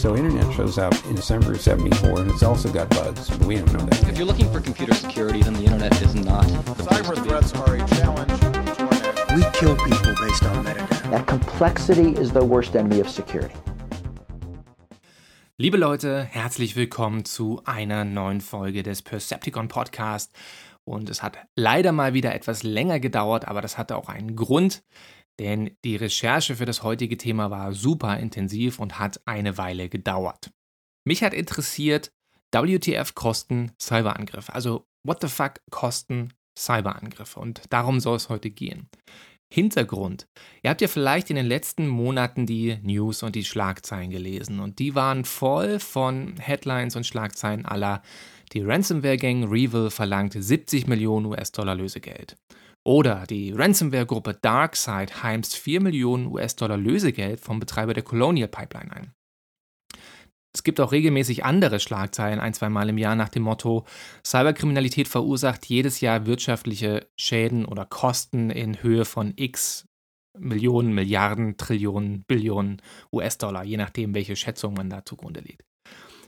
So internet shows up in December of 74 and it's also got bugs, but we don't know that. If you're looking for computer security, then the internet is not. the Cyber threats are a challenge We kill people based on metadata. That complexity is the worst enemy of security. Liebe Leute, herzlich willkommen zu einer neuen Folge des Percepticon Podcast. Und es hat leider mal wieder etwas länger gedauert, aber das hatte auch einen Grund, denn die Recherche für das heutige Thema war super intensiv und hat eine Weile gedauert. Mich hat interessiert, WTF kosten Cyberangriffe. Also, what the fuck kosten Cyberangriffe? Und darum soll es heute gehen. Hintergrund. Ihr habt ja vielleicht in den letzten Monaten die News und die Schlagzeilen gelesen und die waren voll von Headlines und Schlagzeilen aller die Ransomware-Gang Revil verlangt 70 Millionen US-Dollar Lösegeld. Oder die Ransomware-Gruppe DarkSide heimst 4 Millionen US-Dollar Lösegeld vom Betreiber der Colonial Pipeline ein. Es gibt auch regelmäßig andere Schlagzeilen, ein, zwei Mal im Jahr nach dem Motto, Cyberkriminalität verursacht jedes Jahr wirtschaftliche Schäden oder Kosten in Höhe von x Millionen, Milliarden, Trillionen, Billionen US-Dollar, je nachdem, welche Schätzung man da zugrunde legt.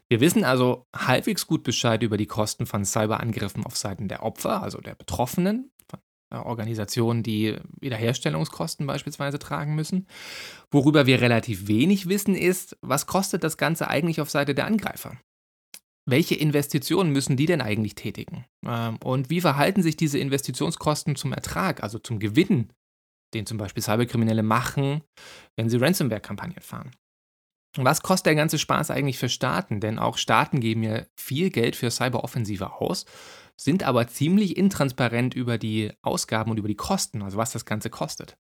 Wir wissen also halbwegs gut Bescheid über die Kosten von Cyberangriffen auf Seiten der Opfer, also der Betroffenen, Organisationen, die Wiederherstellungskosten beispielsweise tragen müssen. Worüber wir relativ wenig wissen, ist, was kostet das Ganze eigentlich auf Seite der Angreifer? Welche Investitionen müssen die denn eigentlich tätigen? Ähm, Und wie verhalten sich diese Investitionskosten zum Ertrag, also zum Gewinn, den zum Beispiel Cyberkriminelle machen, wenn sie Ransomware-Kampagnen fahren? Was kostet der ganze Spaß eigentlich für Staaten? Denn auch Staaten geben ja viel Geld für Cyberoffensive aus, sind aber ziemlich intransparent über die Ausgaben und über die Kosten, also was das Ganze kostet.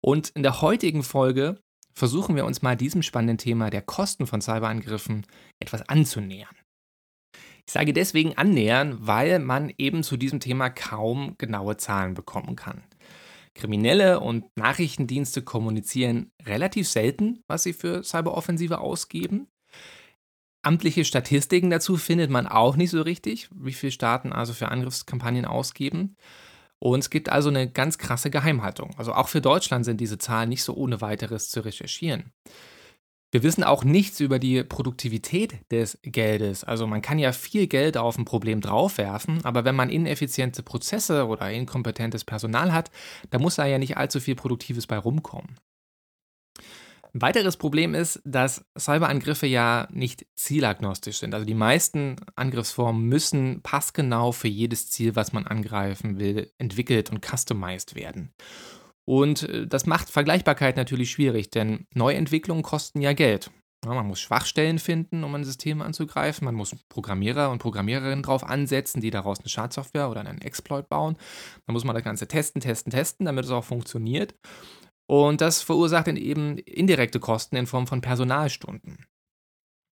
Und in der heutigen Folge versuchen wir uns mal diesem spannenden Thema der Kosten von Cyberangriffen etwas anzunähern. Ich sage deswegen annähern, weil man eben zu diesem Thema kaum genaue Zahlen bekommen kann. Kriminelle und Nachrichtendienste kommunizieren relativ selten, was sie für Cyberoffensive ausgeben. Amtliche Statistiken dazu findet man auch nicht so richtig, wie viele Staaten also für Angriffskampagnen ausgeben. Und es gibt also eine ganz krasse Geheimhaltung. Also auch für Deutschland sind diese Zahlen nicht so ohne weiteres zu recherchieren. Wir wissen auch nichts über die Produktivität des Geldes. Also man kann ja viel Geld auf ein Problem draufwerfen, aber wenn man ineffiziente Prozesse oder inkompetentes Personal hat, da muss da ja nicht allzu viel Produktives bei rumkommen. Ein weiteres Problem ist, dass Cyberangriffe ja nicht zielagnostisch sind. Also die meisten Angriffsformen müssen passgenau für jedes Ziel, was man angreifen will, entwickelt und customized werden. Und äh, das macht Vergleichbarkeit natürlich schwierig, denn Neuentwicklungen kosten ja Geld. Ja, man muss Schwachstellen finden, um ein System anzugreifen. Man muss Programmierer und Programmiererinnen drauf ansetzen, die daraus eine Schadsoftware oder einen Exploit bauen. Dann muss man das Ganze testen, testen, testen, damit es auch funktioniert. Und das verursacht dann eben indirekte Kosten in Form von Personalstunden.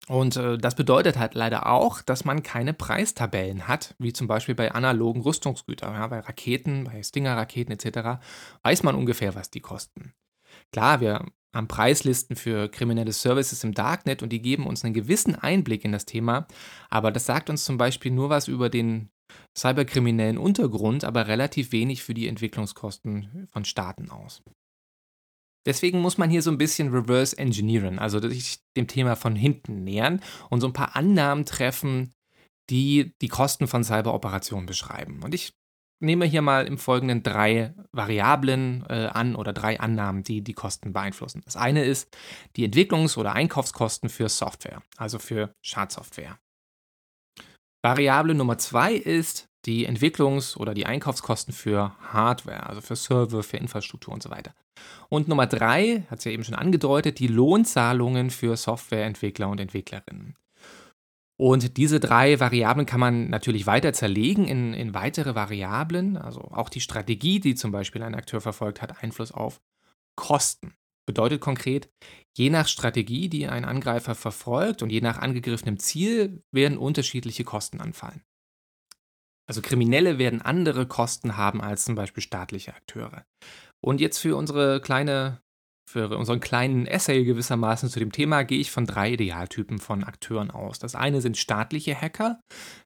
Und äh, das bedeutet halt leider auch, dass man keine Preistabellen hat, wie zum Beispiel bei analogen Rüstungsgütern. Ja, bei Raketen, bei Stinger-Raketen etc. weiß man ungefähr, was die kosten. Klar, wir haben Preislisten für kriminelle Services im Darknet und die geben uns einen gewissen Einblick in das Thema, aber das sagt uns zum Beispiel nur was über den cyberkriminellen Untergrund, aber relativ wenig für die Entwicklungskosten von Staaten aus. Deswegen muss man hier so ein bisschen reverse engineeren, also sich dem Thema von hinten nähern und so ein paar Annahmen treffen, die die Kosten von Cyberoperationen beschreiben. Und ich nehme hier mal im Folgenden drei Variablen äh, an oder drei Annahmen, die die Kosten beeinflussen. Das eine ist die Entwicklungs- oder Einkaufskosten für Software, also für Schadsoftware. Variable Nummer zwei ist die Entwicklungs- oder die Einkaufskosten für Hardware, also für Server, für Infrastruktur und so weiter. Und Nummer drei, hat es ja eben schon angedeutet, die Lohnzahlungen für Softwareentwickler und Entwicklerinnen. Und diese drei Variablen kann man natürlich weiter zerlegen in, in weitere Variablen. Also auch die Strategie, die zum Beispiel ein Akteur verfolgt, hat Einfluss auf Kosten. Bedeutet konkret, je nach Strategie, die ein Angreifer verfolgt und je nach angegriffenem Ziel werden unterschiedliche Kosten anfallen. Also Kriminelle werden andere Kosten haben als zum Beispiel staatliche Akteure. Und jetzt für unsere kleine, für unseren kleinen Essay gewissermaßen zu dem Thema gehe ich von drei Idealtypen von Akteuren aus. Das eine sind staatliche Hacker,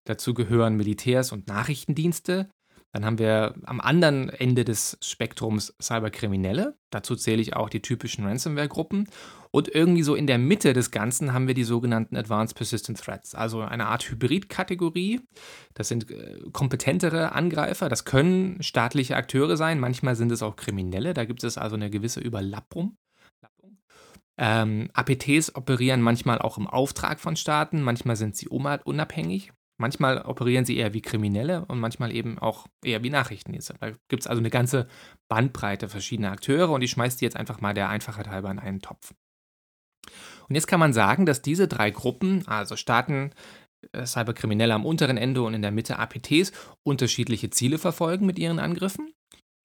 dazu gehören Militärs und Nachrichtendienste, Dann haben wir am anderen Ende des Spektrums Cyberkriminelle. Dazu zähle ich auch die typischen Ransomware-Gruppen. Und irgendwie so in der Mitte des Ganzen haben wir die sogenannten Advanced Persistent Threats, also eine Art Hybrid-Kategorie. Das sind äh, kompetentere Angreifer. Das können staatliche Akteure sein. Manchmal sind es auch Kriminelle. Da gibt es also eine gewisse Überlappung. Ähm, APTs operieren manchmal auch im Auftrag von Staaten, manchmal sind sie unabhängig. Manchmal operieren sie eher wie Kriminelle und manchmal eben auch eher wie Nachrichtendienste. Da gibt es also eine ganze Bandbreite verschiedener Akteure und ich schmeiße die jetzt einfach mal der Einfachheit halber in einen Topf. Und jetzt kann man sagen, dass diese drei Gruppen, also Staaten, äh, Cyberkriminelle am unteren Ende und in der Mitte APTs, unterschiedliche Ziele verfolgen mit ihren Angriffen.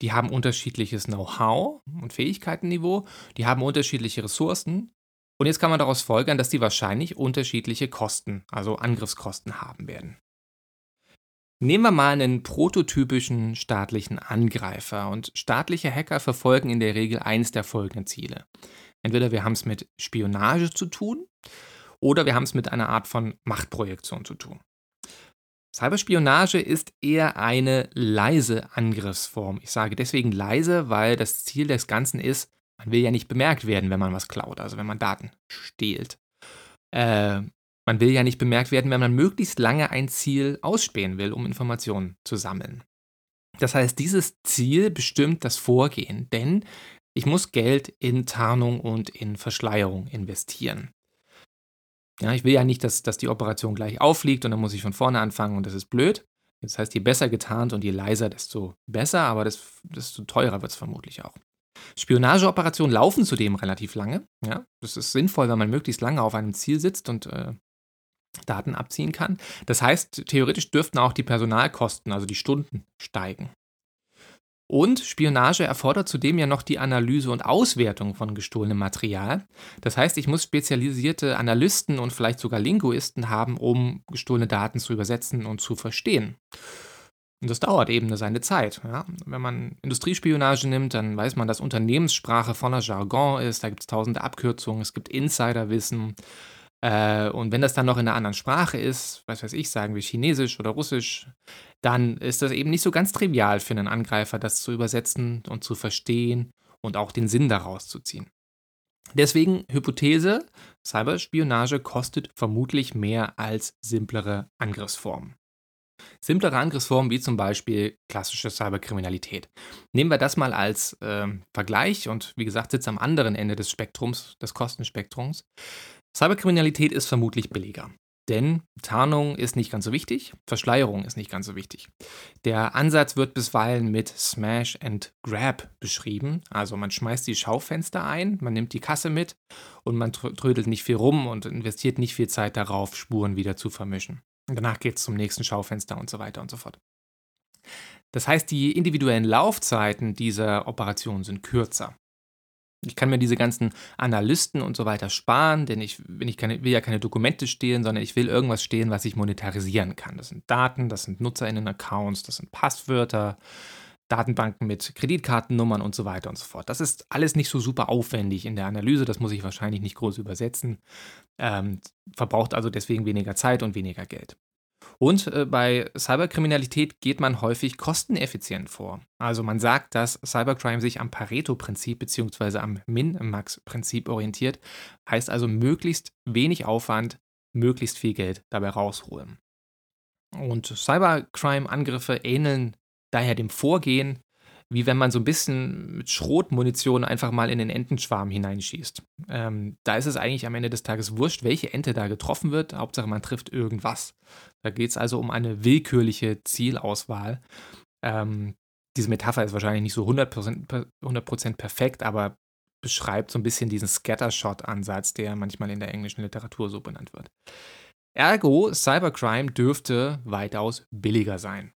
Die haben unterschiedliches Know-how und Fähigkeitenniveau, die haben unterschiedliche Ressourcen und jetzt kann man daraus folgern, dass die wahrscheinlich unterschiedliche Kosten, also Angriffskosten haben werden. Nehmen wir mal einen prototypischen staatlichen Angreifer und staatliche Hacker verfolgen in der Regel eines der folgenden Ziele. Entweder wir haben es mit Spionage zu tun oder wir haben es mit einer Art von Machtprojektion zu tun. Cyberspionage ist eher eine leise Angriffsform. Ich sage deswegen leise, weil das Ziel des Ganzen ist, man will ja nicht bemerkt werden, wenn man was klaut, also wenn man Daten stehlt. Äh, man will ja nicht bemerkt werden, wenn man möglichst lange ein Ziel ausspähen will, um Informationen zu sammeln. Das heißt, dieses Ziel bestimmt das Vorgehen, denn ich muss Geld in Tarnung und in Verschleierung investieren. Ja, ich will ja nicht, dass, dass die Operation gleich auffliegt und dann muss ich von vorne anfangen und das ist blöd. Das heißt, je besser getarnt und je leiser, desto besser, aber desto teurer wird es vermutlich auch. Spionageoperationen laufen zudem relativ lange. Ja? Das ist sinnvoll, wenn man möglichst lange auf einem Ziel sitzt und äh, Daten abziehen kann. Das heißt, theoretisch dürften auch die Personalkosten, also die Stunden, steigen. Und Spionage erfordert zudem ja noch die Analyse und Auswertung von gestohlenem Material. Das heißt, ich muss spezialisierte Analysten und vielleicht sogar Linguisten haben, um gestohlene Daten zu übersetzen und zu verstehen. Und das dauert eben seine Zeit. Ja? Wenn man Industriespionage nimmt, dann weiß man, dass Unternehmenssprache voller Jargon ist. Da gibt es tausende Abkürzungen, es gibt Insiderwissen. Äh, und wenn das dann noch in einer anderen Sprache ist, was weiß ich, sagen wir Chinesisch oder Russisch, dann ist das eben nicht so ganz trivial für einen Angreifer, das zu übersetzen und zu verstehen und auch den Sinn daraus zu ziehen. Deswegen Hypothese, Cyberspionage kostet vermutlich mehr als simplere Angriffsformen. Simplere Angriffsformen wie zum Beispiel klassische Cyberkriminalität. Nehmen wir das mal als äh, Vergleich und wie gesagt sitzt am anderen Ende des Spektrums, des Kostenspektrums. Cyberkriminalität ist vermutlich billiger. Denn Tarnung ist nicht ganz so wichtig, Verschleierung ist nicht ganz so wichtig. Der Ansatz wird bisweilen mit Smash and Grab beschrieben. Also man schmeißt die Schaufenster ein, man nimmt die Kasse mit und man trödelt nicht viel rum und investiert nicht viel Zeit darauf, Spuren wieder zu vermischen. Danach geht es zum nächsten Schaufenster und so weiter und so fort. Das heißt, die individuellen Laufzeiten dieser Operation sind kürzer. Ich kann mir diese ganzen Analysten und so weiter sparen, denn ich, ich keine, will ja keine Dokumente stehlen, sondern ich will irgendwas stehlen, was ich monetarisieren kann. Das sind Daten, das sind NutzerInnen-Accounts, das sind Passwörter, Datenbanken mit Kreditkartennummern und so weiter und so fort. Das ist alles nicht so super aufwendig in der Analyse, das muss ich wahrscheinlich nicht groß übersetzen, ähm, verbraucht also deswegen weniger Zeit und weniger Geld. Und äh, bei Cyberkriminalität geht man häufig kosteneffizient vor. Also man sagt, dass Cybercrime sich am Pareto-Prinzip bzw. am Min-Max-Prinzip orientiert, heißt also möglichst wenig Aufwand, möglichst viel Geld dabei rausholen. Und Cybercrime-Angriffe ähneln daher dem Vorgehen, wie wenn man so ein bisschen mit Schrotmunition einfach mal in den Entenschwarm hineinschießt. Ähm, da ist es eigentlich am Ende des Tages wurscht, welche Ente da getroffen wird. Hauptsache, man trifft irgendwas. Da geht es also um eine willkürliche Zielauswahl. Ähm, diese Metapher ist wahrscheinlich nicht so 100%, 100 perfekt, aber beschreibt so ein bisschen diesen Scattershot-Ansatz, der manchmal in der englischen Literatur so benannt wird. Ergo, Cybercrime dürfte weitaus billiger sein.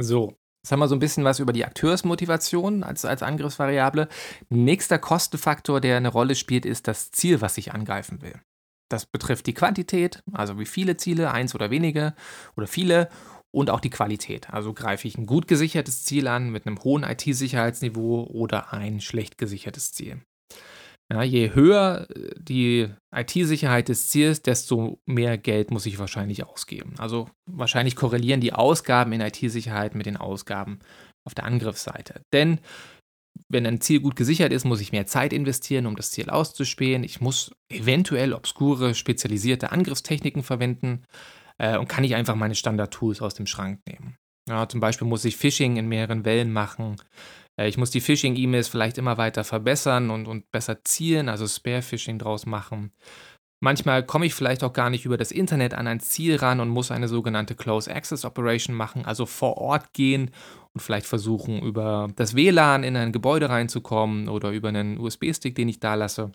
So, Jetzt haben wir so ein bisschen was über die Akteursmotivation als, als Angriffsvariable. Nächster Kostenfaktor, der eine Rolle spielt, ist das Ziel, was ich angreifen will. Das betrifft die Quantität, also wie viele Ziele, eins oder wenige oder viele, und auch die Qualität. Also greife ich ein gut gesichertes Ziel an mit einem hohen IT-Sicherheitsniveau oder ein schlecht gesichertes Ziel. Ja, je höher äh, die IT-Sicherheit des Ziels, desto mehr Geld muss ich wahrscheinlich ausgeben. Also wahrscheinlich korrelieren die Ausgaben in IT-Sicherheit mit den Ausgaben auf der Angriffsseite. Denn wenn ein Ziel gut gesichert ist, muss ich mehr Zeit investieren, um das Ziel auszuspähen. Ich muss eventuell obskure, spezialisierte Angriffstechniken verwenden äh, und kann nicht einfach meine Standard-Tools aus dem Schrank nehmen. Ja, zum Beispiel muss ich Phishing in mehreren Wellen machen. Äh, ich muss die Phishing-E-Mails vielleicht immer weiter verbessern und, und besser zielen, also Spare-Phishing draus machen. Manchmal komme ich vielleicht auch gar nicht über das Internet an ein Ziel ran und muss eine sogenannte Close Access Operation machen, also vor Ort gehen und vielleicht versuchen, über das WLAN in ein Gebäude reinzukommen oder über einen USB-Stick, den ich da lasse.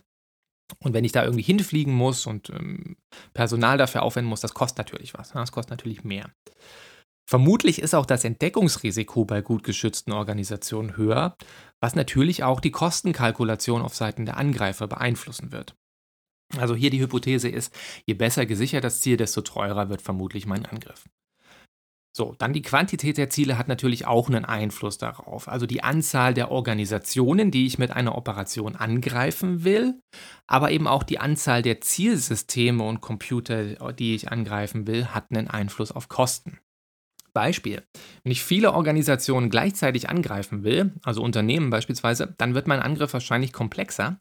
Und wenn ich da irgendwie hinfliegen muss und ähm, Personal dafür aufwenden muss, das kostet natürlich was. Das kostet natürlich mehr. Vermutlich ist auch das Entdeckungsrisiko bei gut geschützten Organisationen höher, was natürlich auch die Kostenkalkulation auf Seiten der Angreifer beeinflussen wird. Also hier die Hypothese ist, je besser gesichert das Ziel, desto teurer wird vermutlich mein Angriff. So, dann die Quantität der Ziele hat natürlich auch einen Einfluss darauf. Also die Anzahl der Organisationen, die ich mit einer Operation angreifen will, aber eben auch die Anzahl der Zielsysteme und Computer, die ich angreifen will, hat einen Einfluss auf Kosten. Beispiel. Wenn ich viele Organisationen gleichzeitig angreifen will, also Unternehmen beispielsweise, dann wird mein Angriff wahrscheinlich komplexer,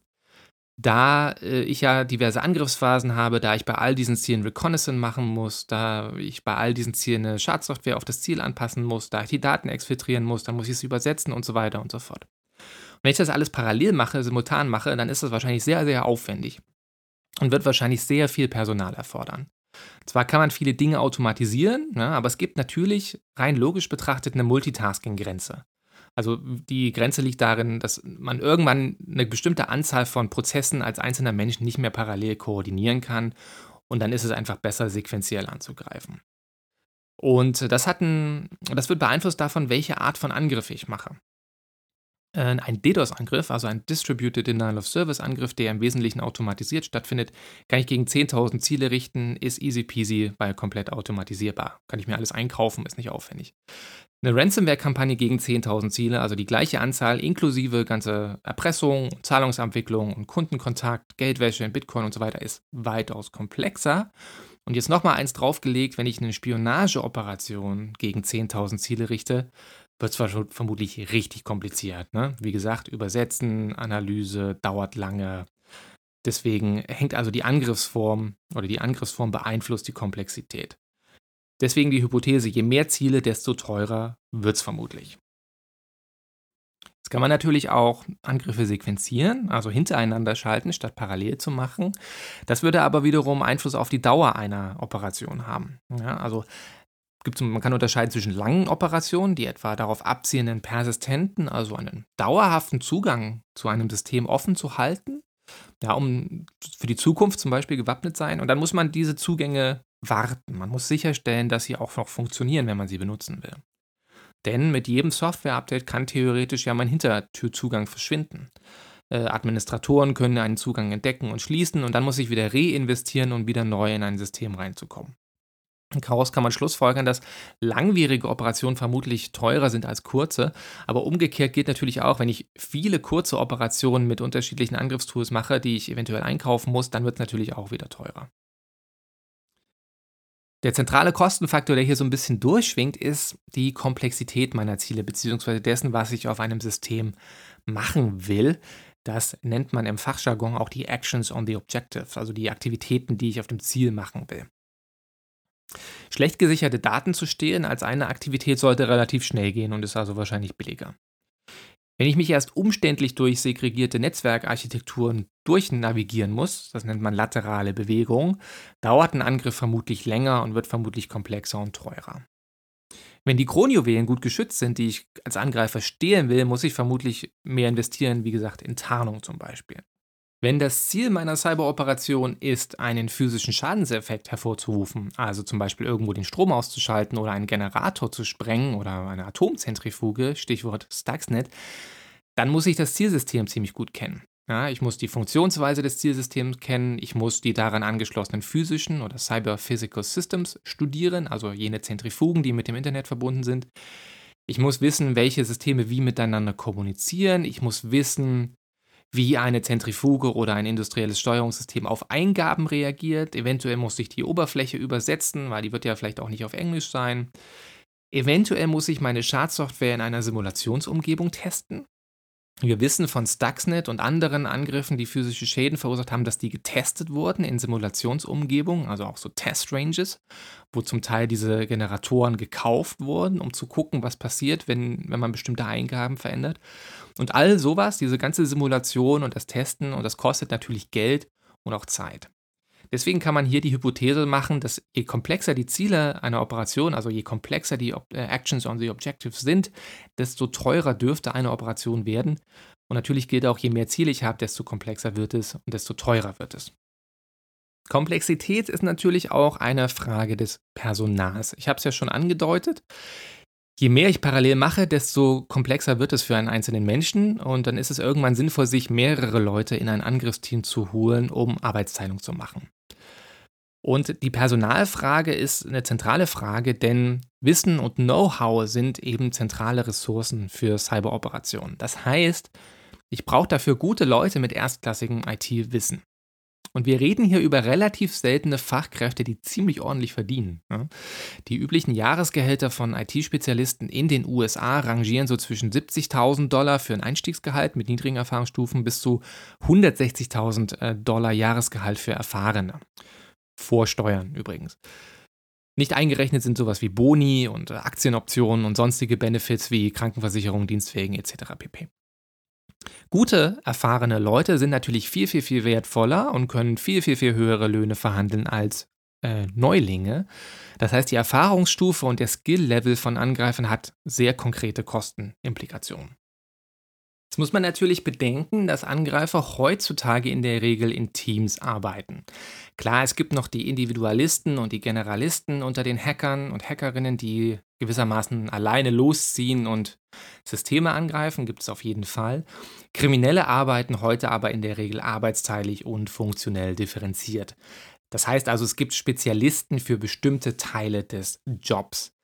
da äh, ich ja diverse Angriffsphasen habe, da ich bei all diesen Zielen Reconnaissance machen muss, da ich bei all diesen Zielen eine Schadsoftware auf das Ziel anpassen muss, da ich die Daten exfiltrieren muss, dann muss ich es übersetzen und so weiter und so fort. Und wenn ich das alles parallel mache, simultan mache, dann ist das wahrscheinlich sehr, sehr aufwendig und wird wahrscheinlich sehr viel Personal erfordern. Zwar kann man viele Dinge automatisieren, ne, aber es gibt natürlich rein logisch betrachtet eine Multitasking-Grenze. Also die Grenze liegt darin, dass man irgendwann eine bestimmte Anzahl von Prozessen als einzelner Mensch nicht mehr parallel koordinieren kann und dann ist es einfach besser, sequenziell anzugreifen. Und das, hat ein, das wird beeinflusst davon, welche Art von Angriff ich mache. Äh, ein DDoS-Angriff, also ein Distributed Denial of Service-Angriff, der im Wesentlichen automatisiert stattfindet, kann ich gegen 10.000 Ziele richten, ist easy peasy, weil komplett automatisierbar. Kann ich mir alles einkaufen, ist nicht aufwendig. Eine Ransomware-Kampagne gegen 10.000 Ziele, also die gleiche Anzahl inklusive ganze Erpressung, Zahlungsabwicklung und Kundenkontakt, Geldwäsche in Bitcoin und so weiter, ist weitaus komplexer. Und jetzt nochmal eins draufgelegt, wenn ich eine Spionageoperation gegen 10.000 Ziele richte, wird es vermutlich richtig kompliziert. Ne? Wie gesagt, Übersetzen, Analyse dauert lange. Deswegen hängt also die Angriffsform oder die Angriffsform beeinflusst die Komplexität. Deswegen die Hypothese, je mehr Ziele, desto teurer wird es vermutlich. Jetzt kann man natürlich auch Angriffe sequenzieren, also hintereinander schalten, statt parallel zu machen. Das würde aber wiederum Einfluss auf die Dauer einer Operation haben. Ja, also gibt, man kann unterscheiden zwischen langen Operationen, die etwa darauf abzielen, einen persistenten, also einen dauerhaften Zugang zu einem System offen zu halten, ja, um für die Zukunft zum Beispiel gewappnet sein. Und dann muss man diese Zugänge warten. Man muss sicherstellen, dass sie auch noch funktionieren, wenn man sie benutzen will. Denn mit jedem Software-Update kann theoretisch ja mein Hintertürzugang verschwinden. Äh, Administratoren können einen Zugang entdecken und schließen und dann muss ich wieder reinvestieren, um wieder neu in ein System reinzukommen. Daraus kann man schlussfolgern, dass langwierige Operationen vermutlich teurer sind als kurze. Aber umgekehrt gilt natürlich auch, wenn ich viele kurze Operationen mit unterschiedlichen Angriffstools mache, die ich eventuell einkaufen muss, dann wird es natürlich auch wieder teurer. Der zentrale Kostenfaktor, der hier so ein bisschen durchschwingt, ist die Komplexität meiner Ziele bzw. dessen, was ich auf einem System machen will. Das nennt man im Fachjargon auch die Actions on the Objective, also die Aktivitäten, die ich auf dem Ziel machen will. Schlecht gesicherte Daten zu stehlen als eine Aktivität sollte relativ schnell gehen und ist also wahrscheinlich billiger. Wenn ich mich erst umständlich durch segregierte Netzwerkarchitekturen durchnavigieren muss, das nennt man laterale Bewegung, dauert ein Angriff vermutlich länger und wird vermutlich komplexer und teurer. Wenn die Kronjuwelen gut geschützt sind, die ich als Angreifer stehlen will, muss ich vermutlich mehr investieren, wie gesagt, in Tarnung zum Beispiel. Wenn das Ziel meiner Cyberoperation ist, einen physischen Schadenseffekt hervorzurufen, also zum Beispiel irgendwo den Strom auszuschalten oder einen Generator zu sprengen oder eine Atomzentrifuge, Stichwort Stuxnet, dann muss ich das Zielsystem ziemlich gut kennen. Ja, ich muss die Funktionsweise des Zielsystems kennen, ich muss die daran angeschlossenen physischen oder Cyber-Physical Systems studieren, also jene Zentrifugen, die mit dem Internet verbunden sind. Ich muss wissen, welche Systeme wie miteinander kommunizieren. Ich muss wissen, wie eine Zentrifuge oder ein industrielles Steuerungssystem auf Eingaben reagiert. Eventuell muss ich die Oberfläche übersetzen, weil die wird ja vielleicht auch nicht auf Englisch sein. Eventuell muss ich meine Schadsoftware in einer Simulationsumgebung testen. Wir wissen von Stuxnet und anderen Angriffen, die physische Schäden verursacht haben, dass die getestet wurden in Simulationsumgebungen, also auch so Test-Ranges, wo zum Teil diese Generatoren gekauft wurden, um zu gucken, was passiert, wenn, wenn man bestimmte Eingaben verändert. Und all sowas, diese ganze Simulation und das Testen, und das kostet natürlich Geld und auch Zeit. Deswegen kann man hier die Hypothese machen, dass je komplexer die Ziele einer Operation, also je komplexer die äh, Actions on the Objectives sind, desto teurer dürfte eine Operation werden. Und natürlich gilt auch, je mehr Ziele ich habe, desto komplexer wird es und desto teurer wird es. Komplexität ist natürlich auch eine Frage des Personals. Ich habe es ja schon angedeutet. Je mehr ich parallel mache, desto komplexer wird es für einen einzelnen Menschen und dann ist es irgendwann sinnvoll, sich mehrere Leute in ein Angriffsteam zu holen, um Arbeitsteilung zu machen. Und die Personalfrage ist eine zentrale Frage, denn Wissen und Know-how sind eben zentrale Ressourcen für Cyberoperationen. Das heißt, ich brauche dafür gute Leute mit erstklassigem IT-Wissen. Und wir reden hier über relativ seltene Fachkräfte, die ziemlich ordentlich verdienen. Die üblichen Jahresgehälter von IT-Spezialisten in den USA rangieren so zwischen 70.000 Dollar für ein Einstiegsgehalt mit niedrigen Erfahrungsstufen bis zu 160.000 äh, Dollar Jahresgehalt für Erfahrene. Vor Steuern übrigens. Nicht eingerechnet sind sowas wie Boni und Aktienoptionen und sonstige Benefits wie Krankenversicherung, Dienstwegen etc. pp. Gute, erfahrene Leute sind natürlich viel, viel, viel wertvoller und können viel, viel, viel höhere Löhne verhandeln als äh, Neulinge. Das heißt, die Erfahrungsstufe und der Skill-Level von Angreifern hat sehr konkrete Kostenimplikationen. Jetzt muss man natürlich bedenken, dass Angreifer heutzutage in der Regel in Teams arbeiten. Klar, es gibt noch die Individualisten und die Generalisten unter den Hackern und Hackerinnen, die gewissermaßen alleine losziehen und Systeme angreifen, gibt es auf jeden Fall. Kriminelle arbeiten heute aber in der Regel arbeitsteilig und funktionell differenziert. Das heißt also, es gibt Spezialisten für bestimmte Teile des Jobs.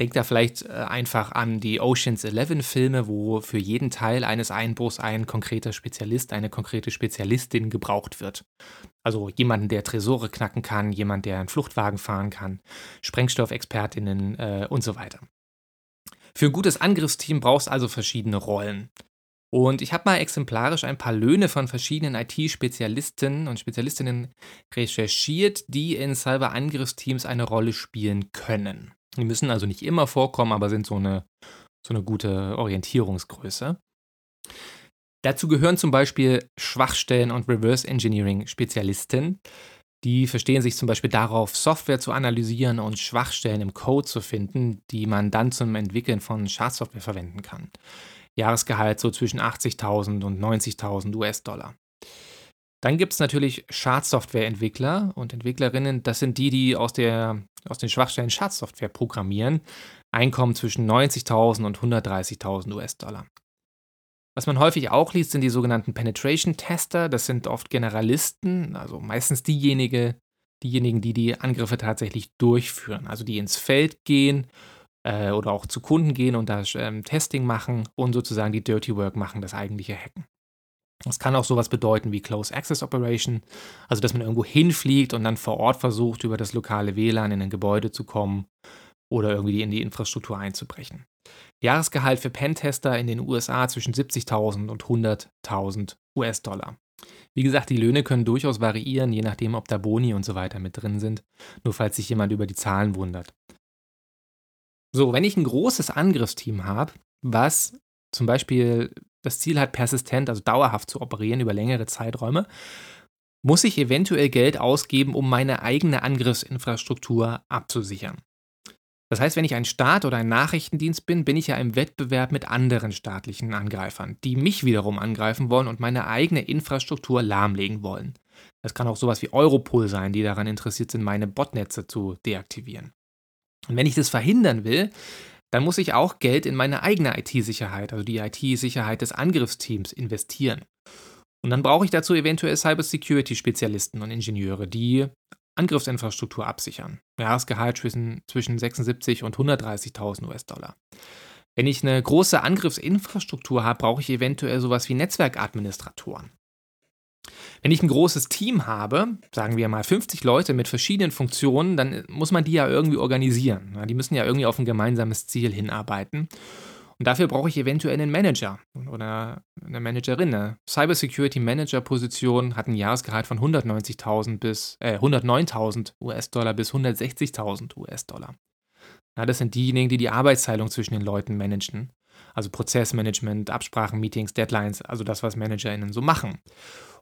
Denkt da vielleicht äh, einfach an die Oceans 11 Filme, wo für jeden Teil eines Einbruchs ein konkreter Spezialist, eine konkrete Spezialistin gebraucht wird. Also jemanden, der Tresore knacken kann, jemand, der einen Fluchtwagen fahren kann, Sprengstoffexpertinnen äh, und so weiter. Für ein gutes Angriffsteam brauchst du also verschiedene Rollen. Und ich habe mal exemplarisch ein paar Löhne von verschiedenen IT-Spezialisten und Spezialistinnen recherchiert, die in Cyber-Angriffsteams eine Rolle spielen können. Die müssen also nicht immer vorkommen, aber sind so eine, so eine gute Orientierungsgröße. Dazu gehören zum Beispiel Schwachstellen- und Reverse Engineering-Spezialisten. Die verstehen sich zum Beispiel darauf, Software zu analysieren und Schwachstellen im Code zu finden, die man dann zum Entwickeln von Schadsoftware verwenden kann. Jahresgehalt so zwischen 80.000 und 90.000 US-Dollar. Dann gibt es natürlich Schadsoftware-Entwickler und Entwicklerinnen. Das sind die, die aus, der, aus den Schwachstellen Schadsoftware programmieren. Einkommen zwischen 90.000 und 130.000 US-Dollar. Was man häufig auch liest, sind die sogenannten Penetration Tester. Das sind oft Generalisten, also meistens diejenige, diejenigen, die die Angriffe tatsächlich durchführen. Also die ins Feld gehen äh, oder auch zu Kunden gehen und da ähm, Testing machen und sozusagen die Dirty Work machen, das eigentliche Hacken. Das kann auch sowas bedeuten wie Close Access Operation, also dass man irgendwo hinfliegt und dann vor Ort versucht, über das lokale WLAN in ein Gebäude zu kommen oder irgendwie in die Infrastruktur einzubrechen. Jahresgehalt für Pentester in den USA zwischen 70.000 und 100.000 US-Dollar. Wie gesagt, die Löhne können durchaus variieren, je nachdem, ob da Boni und so weiter mit drin sind, nur falls sich jemand über die Zahlen wundert. So, wenn ich ein großes Angriffsteam habe, was zum Beispiel das Ziel hat, persistent, also dauerhaft zu operieren über längere Zeiträume, muss ich eventuell Geld ausgeben, um meine eigene Angriffsinfrastruktur abzusichern. Das heißt, wenn ich ein Staat oder ein Nachrichtendienst bin, bin ich ja im Wettbewerb mit anderen staatlichen Angreifern, die mich wiederum angreifen wollen und meine eigene Infrastruktur lahmlegen wollen. Das kann auch sowas wie Europol sein, die daran interessiert sind, meine Botnetze zu deaktivieren. Und wenn ich das verhindern will, dann muss ich auch Geld in meine eigene IT-Sicherheit, also die IT-Sicherheit des Angriffsteams, investieren. Und dann brauche ich dazu eventuell Cybersecurity-Spezialisten und Ingenieure, die Angriffsinfrastruktur absichern. Jahresgehalt zwischen, zwischen 76 und 130.000 US-Dollar. Wenn ich eine große Angriffsinfrastruktur habe, brauche ich eventuell sowas wie Netzwerkadministratoren. Wenn ich ein großes Team habe, sagen wir mal 50 Leute mit verschiedenen Funktionen, dann muss man die ja irgendwie organisieren. Die müssen ja irgendwie auf ein gemeinsames Ziel hinarbeiten. Und dafür brauche ich eventuell einen Manager oder eine Managerin. Eine Cybersecurity Manager Position hat ein Jahresgehalt von 190.000 bis äh, 109.000 US-Dollar bis 160.000 US-Dollar. Das sind diejenigen, die die Arbeitsteilung zwischen den Leuten managen. Also Prozessmanagement, Absprachen, Meetings, Deadlines, also das, was ManagerInnen so machen.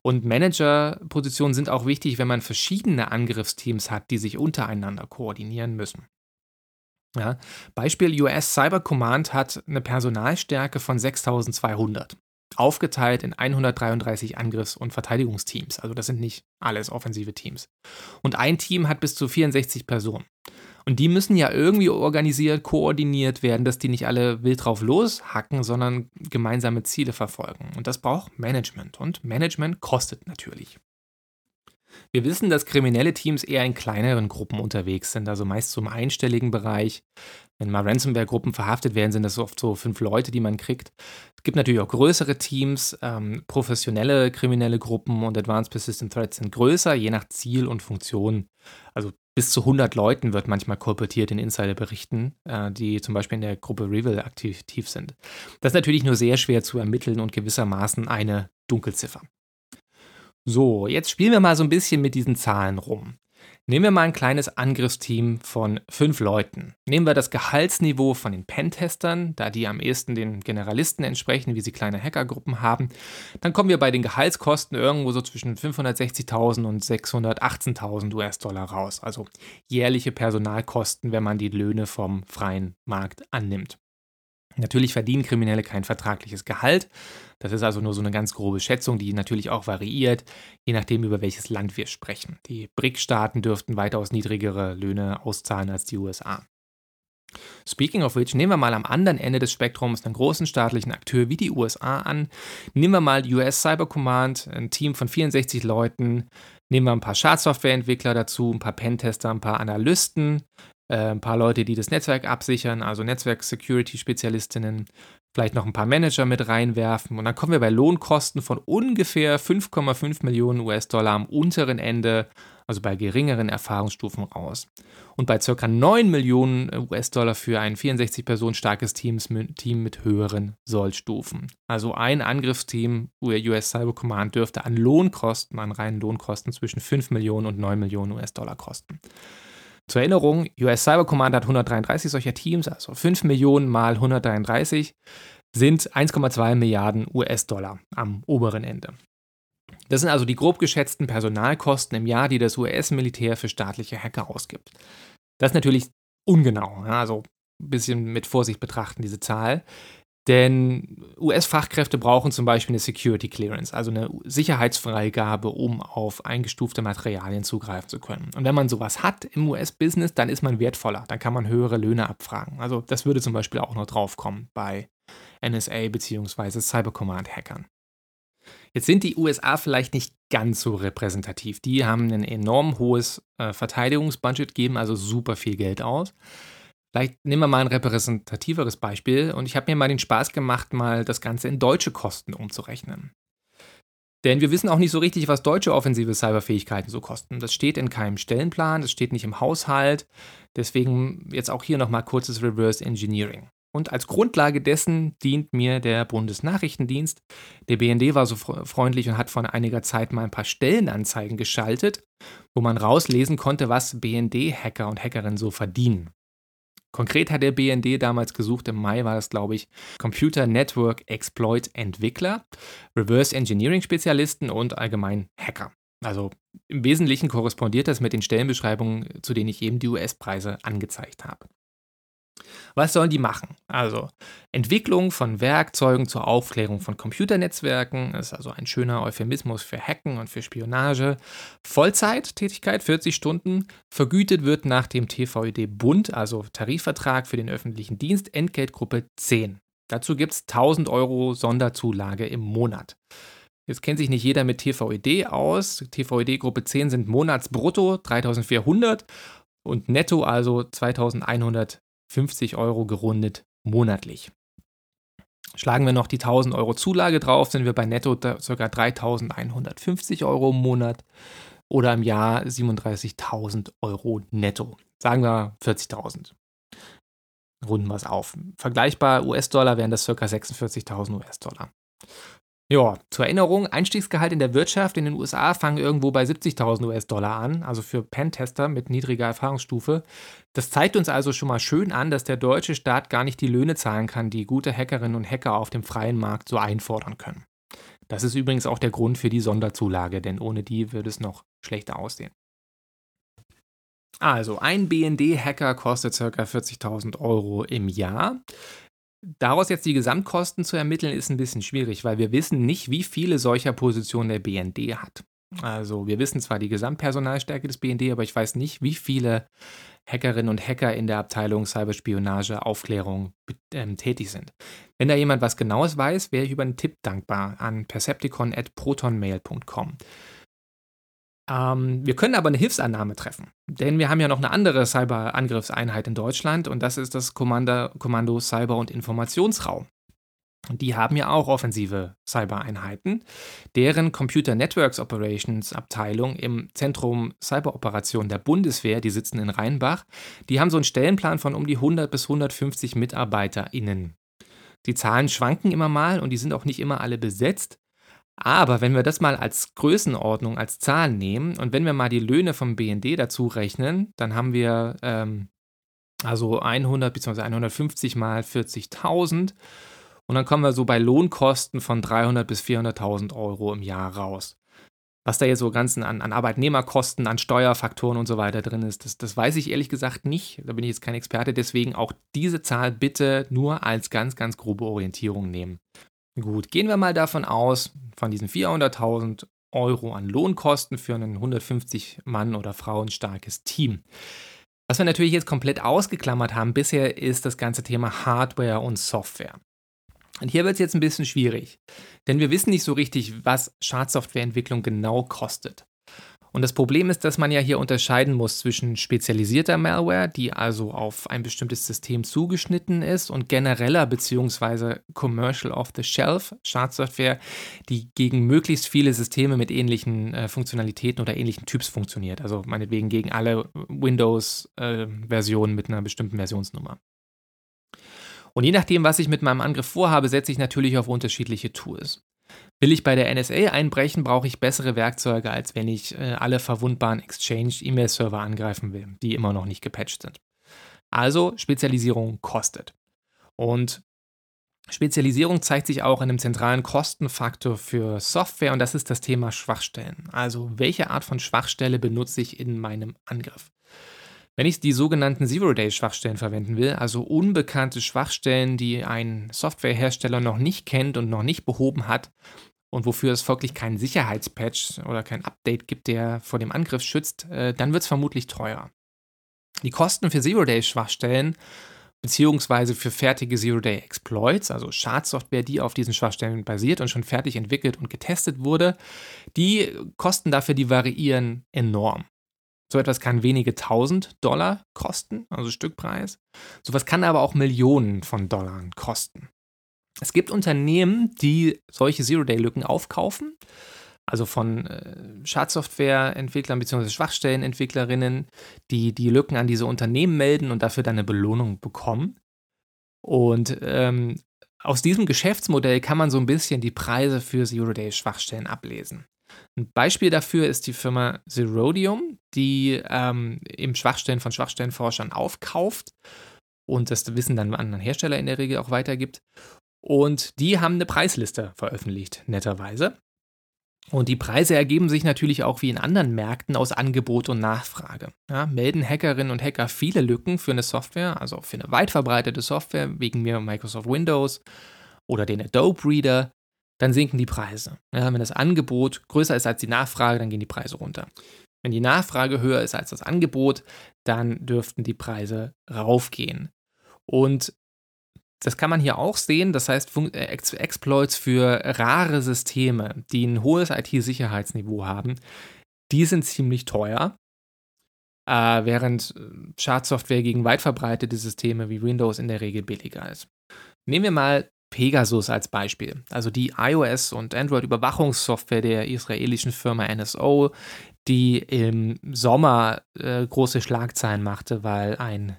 Und Managerpositionen sind auch wichtig, wenn man verschiedene Angriffsteams hat, die sich untereinander koordinieren müssen. Ja, Beispiel US Cyber Command hat eine Personalstärke von 6200, aufgeteilt in 133 Angriffs- und Verteidigungsteams. Also das sind nicht alles offensive Teams. Und ein Team hat bis zu 64 Personen. Und die müssen ja irgendwie organisiert, koordiniert werden, dass die nicht alle wild drauf loshacken, sondern gemeinsame Ziele verfolgen. Und das braucht Management. Und Management kostet natürlich. Wir wissen, dass kriminelle Teams eher in kleineren Gruppen unterwegs sind, also meist im einstelligen Bereich. Wenn mal Ransomware-Gruppen verhaftet werden, sind das oft so fünf Leute, die man kriegt. Es gibt natürlich auch größere Teams, ähm, professionelle kriminelle Gruppen und Advanced Persistent Threats sind größer, je nach Ziel und Funktion. Also bis zu 100 Leuten wird manchmal kolportiert in Insiderberichten, äh, die zum Beispiel in der Gruppe Revil aktiv sind. Das ist natürlich nur sehr schwer zu ermitteln und gewissermaßen eine Dunkelziffer. So, jetzt spielen wir mal so ein bisschen mit diesen Zahlen rum. Nehmen wir mal ein kleines Angriffsteam von fünf Leuten. Nehmen wir das Gehaltsniveau von den Pentestern, da die am ehesten den Generalisten entsprechen, wie sie kleine Hackergruppen haben. Dann kommen wir bei den Gehaltskosten irgendwo so zwischen 560.000 und 618.000 US-Dollar raus. Also jährliche Personalkosten, wenn man die Löhne vom freien Markt annimmt. Natürlich verdienen Kriminelle kein vertragliches Gehalt. Das ist also nur so eine ganz grobe Schätzung, die natürlich auch variiert, je nachdem, über welches Land wir sprechen. Die BRIC-Staaten dürften weitaus niedrigere Löhne auszahlen als die USA. Speaking of which, nehmen wir mal am anderen Ende des Spektrums einen großen staatlichen Akteur wie die USA an. Nehmen wir mal US Cyber Command, ein Team von 64 Leuten. Nehmen wir ein paar Schadsoftwareentwickler dazu, ein paar Pentester, ein paar Analysten, äh, ein paar Leute, die das Netzwerk absichern, also Netzwerk-Security-Spezialistinnen, vielleicht noch ein paar Manager mit reinwerfen. Und dann kommen wir bei Lohnkosten von ungefähr 5,5 Millionen US-Dollar am unteren Ende, also bei geringeren Erfahrungsstufen raus. Und bei ca. 9 Millionen US-Dollar für ein 64 Personen starkes Team mit höheren Sollstufen. Also ein Angriffsteam US Cyber Command dürfte an Lohnkosten, an reinen Lohnkosten zwischen 5 Millionen und 9 Millionen US-Dollar kosten. Zur Erinnerung, US Cyber Command hat 133 solcher Teams, also 5 Millionen mal 133 sind 1,2 Milliarden US-Dollar am oberen Ende. Das sind also die grob geschätzten Personalkosten im Jahr, die das US-Militär für staatliche Hacker ausgibt. Das ist natürlich ungenau, also ein bisschen mit Vorsicht betrachten, diese Zahl. Denn US-Fachkräfte brauchen zum Beispiel eine Security Clearance, also eine Sicherheitsfreigabe, um auf eingestufte Materialien zugreifen zu können. Und wenn man sowas hat im US-Business, dann ist man wertvoller, dann kann man höhere Löhne abfragen. Also das würde zum Beispiel auch noch draufkommen bei NSA bzw. Cybercommand-Hackern. Jetzt sind die USA vielleicht nicht ganz so repräsentativ. Die haben ein enorm hohes äh, Verteidigungsbudget, geben also super viel Geld aus. Vielleicht nehmen wir mal ein repräsentativeres Beispiel und ich habe mir mal den Spaß gemacht, mal das Ganze in deutsche Kosten umzurechnen. Denn wir wissen auch nicht so richtig, was deutsche offensive Cyberfähigkeiten so kosten. Das steht in keinem Stellenplan, das steht nicht im Haushalt. Deswegen jetzt auch hier nochmal kurzes Reverse Engineering. Und als Grundlage dessen dient mir der Bundesnachrichtendienst. Der BND war so freundlich und hat vor einiger Zeit mal ein paar Stellenanzeigen geschaltet, wo man rauslesen konnte, was BND-Hacker und Hackerinnen so verdienen. Konkret hat der BND damals gesucht, im Mai war das, glaube ich, Computer Network Exploit Entwickler, Reverse Engineering Spezialisten und allgemein Hacker. Also im Wesentlichen korrespondiert das mit den Stellenbeschreibungen, zu denen ich eben die US-Preise angezeigt habe. Was sollen die machen? Also Entwicklung von Werkzeugen zur Aufklärung von Computernetzwerken, ist also ein schöner Euphemismus für Hacken und für Spionage. Vollzeittätigkeit, 40 Stunden, vergütet wird nach dem TVED Bund, also Tarifvertrag für den öffentlichen Dienst, Entgeltgruppe 10. Dazu gibt es 1000 Euro Sonderzulage im Monat. Jetzt kennt sich nicht jeder mit TVED aus. TVED Gruppe 10 sind Monatsbrutto 3400 und netto also 2100 50 Euro gerundet monatlich. Schlagen wir noch die 1000 Euro Zulage drauf, sind wir bei netto ca. 3150 Euro im Monat oder im Jahr 37.000 Euro netto. Sagen wir 40.000. Runden wir es auf. Vergleichbar US-Dollar wären das ca. 46.000 US-Dollar. Ja, zur Erinnerung, Einstiegsgehalt in der Wirtschaft in den USA fangen irgendwo bei 70.000 US-Dollar an, also für Pentester mit niedriger Erfahrungsstufe. Das zeigt uns also schon mal schön an, dass der deutsche Staat gar nicht die Löhne zahlen kann, die gute Hackerinnen und Hacker auf dem freien Markt so einfordern können. Das ist übrigens auch der Grund für die Sonderzulage, denn ohne die würde es noch schlechter aussehen. Also, ein BND-Hacker kostet ca. 40.000 Euro im Jahr. Daraus jetzt die Gesamtkosten zu ermitteln, ist ein bisschen schwierig, weil wir wissen nicht, wie viele solcher Positionen der BND hat. Also wir wissen zwar die Gesamtpersonalstärke des BND, aber ich weiß nicht, wie viele Hackerinnen und Hacker in der Abteilung Cyberspionage, Aufklärung ähm, tätig sind. Wenn da jemand was Genaues weiß, wäre ich über einen Tipp dankbar an percepticon.protonmail.com. Ähm, wir können aber eine Hilfsannahme treffen, denn wir haben ja noch eine andere Cyberangriffseinheit in Deutschland und das ist das Kommando, Kommando Cyber- und Informationsraum. Und die haben ja auch offensive Cybereinheiten. Deren Computer Networks Operations Abteilung im Zentrum Cyberoperationen der Bundeswehr, die sitzen in Rheinbach, die haben so einen Stellenplan von um die 100 bis 150 MitarbeiterInnen. Die Zahlen schwanken immer mal und die sind auch nicht immer alle besetzt. Aber wenn wir das mal als Größenordnung, als Zahl nehmen und wenn wir mal die Löhne vom BND dazu rechnen, dann haben wir ähm, also 100 bzw. 150 mal 40.000 und dann kommen wir so bei Lohnkosten von 300 bis 400.000 Euro im Jahr raus. Was da jetzt so ganz an, an, Arbeitnehmerkosten, an Steuerfaktoren und so weiter drin ist, das, das weiß ich ehrlich gesagt nicht. Da bin ich jetzt kein Experte, deswegen auch diese Zahl bitte nur als ganz, ganz grobe Orientierung nehmen. Gut, gehen wir mal davon aus, von diesen 400.000 Euro an Lohnkosten für ein 150 Mann oder Frauen starkes Team. Was wir natürlich jetzt komplett ausgeklammert haben bisher ist das ganze Thema Hardware und Software. Und hier wird es jetzt ein bisschen schwierig, denn wir wissen nicht so richtig, was Schadsoftwareentwicklung genau kostet. Und das Problem ist, dass man ja hier unterscheiden muss zwischen spezialisierter Malware, die also auf ein bestimmtes System zugeschnitten ist, und genereller bzw. Commercial off-the-shelf Schadsoftware, die gegen möglichst viele Systeme mit ähnlichen äh, Funktionalitäten oder ähnlichen Typs funktioniert. Also meinetwegen gegen alle Windows-Versionen äh, mit einer bestimmten Versionsnummer. Und je nachdem, was ich mit meinem Angriff vorhabe, setze ich natürlich auf unterschiedliche Tools. Will ich bei der NSA einbrechen, brauche ich bessere Werkzeuge, als wenn ich äh, alle verwundbaren Exchange-E-Mail-Server angreifen will, die immer noch nicht gepatcht sind. Also Spezialisierung kostet. Und Spezialisierung zeigt sich auch in einem zentralen Kostenfaktor für Software und das ist das Thema Schwachstellen. Also welche Art von Schwachstelle benutze ich in meinem Angriff? Wenn ich die sogenannten Zero-Day-Schwachstellen verwenden will, also unbekannte Schwachstellen, die ein Softwarehersteller noch nicht kennt und noch nicht behoben hat und wofür es folglich keinen Sicherheitspatch oder kein Update gibt, der vor dem Angriff schützt, äh, dann wird es vermutlich teuer. Die Kosten für Zero-Day-Schwachstellen beziehungsweise für fertige Zero-Day-Exploits, also Schadsoftware, die auf diesen Schwachstellen basiert und schon fertig entwickelt und getestet wurde, die Kosten dafür, die variieren enorm. So etwas kann wenige tausend Dollar kosten, also Stückpreis. So etwas kann aber auch Millionen von Dollar kosten. Es gibt Unternehmen, die solche Zero-Day-Lücken aufkaufen, also von äh, Schadsoftware-Entwicklern bzw. Schwachstellenentwicklerinnen, die die Lücken an diese Unternehmen melden und dafür dann eine Belohnung bekommen. Und ähm, aus diesem Geschäftsmodell kann man so ein bisschen die Preise für Zero-Day-Schwachstellen ablesen. Ein Beispiel dafür ist die Firma Zerodium, die ähm, eben Schwachstellen von Schwachstellenforschern aufkauft und das Wissen dann an anderen Hersteller in der Regel auch weitergibt. Und die haben eine Preisliste veröffentlicht, netterweise. Und die Preise ergeben sich natürlich auch wie in anderen Märkten aus Angebot und Nachfrage. Ja, melden Hackerinnen und Hacker viele Lücken für eine Software, also für eine weit verbreitete Software, wegen mir Microsoft Windows oder den Adobe Reader, dann sinken die Preise. Ja, wenn das Angebot größer ist als die Nachfrage, dann gehen die Preise runter. Wenn die Nachfrage höher ist als das Angebot, dann dürften die Preise raufgehen. Und das kann man hier auch sehen. Das heißt, äh, Exploits für rare Systeme, die ein hohes IT-Sicherheitsniveau haben, die sind ziemlich teuer. Äh, während äh, Schadsoftware gegen weit verbreitete Systeme wie Windows in der Regel billiger ist. Nehmen wir mal Pegasus als Beispiel. Also die iOS- und Android-Überwachungssoftware der israelischen Firma NSO, die im Sommer äh, große Schlagzeilen machte, weil ein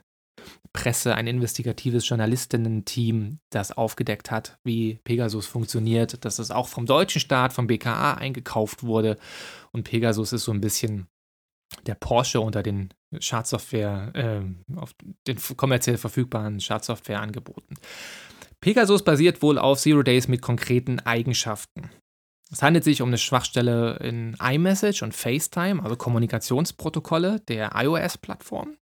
Presse, ein investigatives Journalistinnen-Team, das aufgedeckt hat, wie Pegasus funktioniert, dass es auch vom deutschen Staat, vom BKA eingekauft wurde. Und Pegasus ist so ein bisschen der Porsche unter den Schadsoftware, äh, auf den kommerziell verfügbaren Schadsoftware-Angeboten. Pegasus basiert wohl auf Zero Days mit konkreten Eigenschaften. Es handelt sich um eine Schwachstelle in iMessage und FaceTime, also Kommunikationsprotokolle der iOS-Plattform.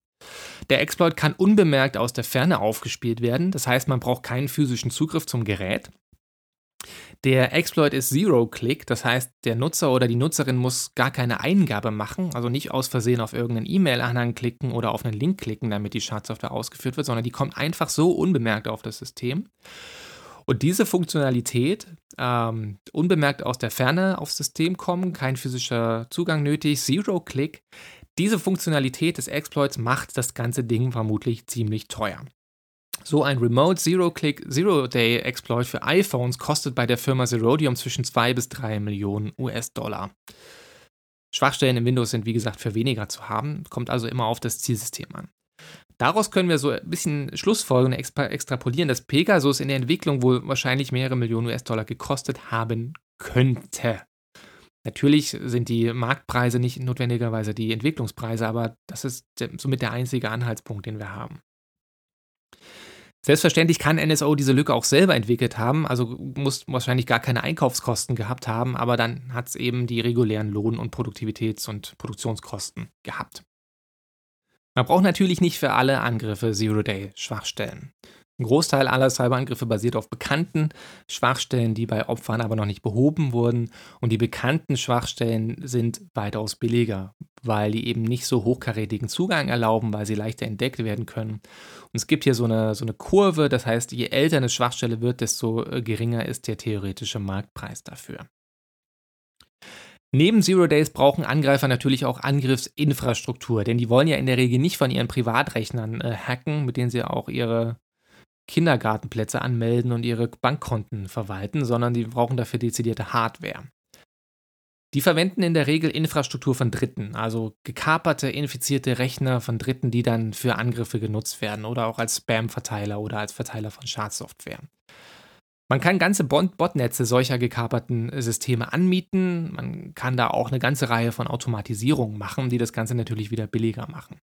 Der Exploit kann unbemerkt aus der Ferne aufgespielt werden, das heißt, man braucht keinen physischen Zugriff zum Gerät. Der Exploit ist Zero-Click, das heißt, der Nutzer oder die Nutzerin muss gar keine Eingabe machen, also nicht aus Versehen auf irgendeinen E-Mail-Anhang klicken oder auf einen Link klicken, damit die Schadsoftware ausgeführt wird, sondern die kommt einfach so unbemerkt auf das System. Und diese Funktionalität, ähm, unbemerkt aus der Ferne aufs System kommen, kein physischer Zugang nötig, Zero-Click, diese Funktionalität des Exploits macht das ganze Ding vermutlich ziemlich teuer. So ein Remote Zero-Click Zero-Day Exploit für iPhones kostet bei der Firma Zerodium zwischen 2 bis 3 Millionen US-Dollar. Schwachstellen im Windows sind wie gesagt für weniger zu haben, kommt also immer auf das Zielsystem an. Daraus können wir so ein bisschen Schlussfolgerungen extra extrapolieren, dass Pegasus in der Entwicklung wohl wahrscheinlich mehrere Millionen US-Dollar gekostet haben könnte. Natürlich sind die Marktpreise nicht notwendigerweise die Entwicklungspreise, aber das ist somit der einzige Anhaltspunkt, den wir haben. Selbstverständlich kann NSO diese Lücke auch selber entwickelt haben, also muss wahrscheinlich gar keine Einkaufskosten gehabt haben, aber dann hat es eben die regulären Lohn- und Produktivitäts- und Produktionskosten gehabt. Man braucht natürlich nicht für alle Angriffe Zero-Day-Schwachstellen. Ein Großteil aller Cyberangriffe basiert auf bekannten Schwachstellen, die bei Opfern aber noch nicht behoben wurden. Und die bekannten Schwachstellen sind weitaus billiger, weil die eben nicht so hochkarätigen Zugang erlauben, weil sie leichter entdeckt werden können. Und es gibt hier so eine, so eine Kurve, das heißt, je älter eine Schwachstelle wird, desto äh, geringer ist der theoretische Marktpreis dafür. Neben Zero Days brauchen Angreifer natürlich auch Angriffsinfrastruktur, denn die wollen ja in der Regel nicht von ihren Privatrechnern äh, hacken, mit denen sie auch ihre Kindergartenplätze anmelden und ihre Bankkonten verwalten, sondern die brauchen dafür dezidierte Hardware. Die verwenden in der Regel Infrastruktur von Dritten, also gekaperte, infizierte Rechner von Dritten, die dann für Angriffe genutzt werden oder auch als Spam-Verteiler oder als Verteiler von Schadsoftware. Man kann ganze Botnetze solcher gekaperten Systeme anmieten. Man kann da auch eine ganze Reihe von Automatisierungen machen, die das Ganze natürlich wieder billiger machen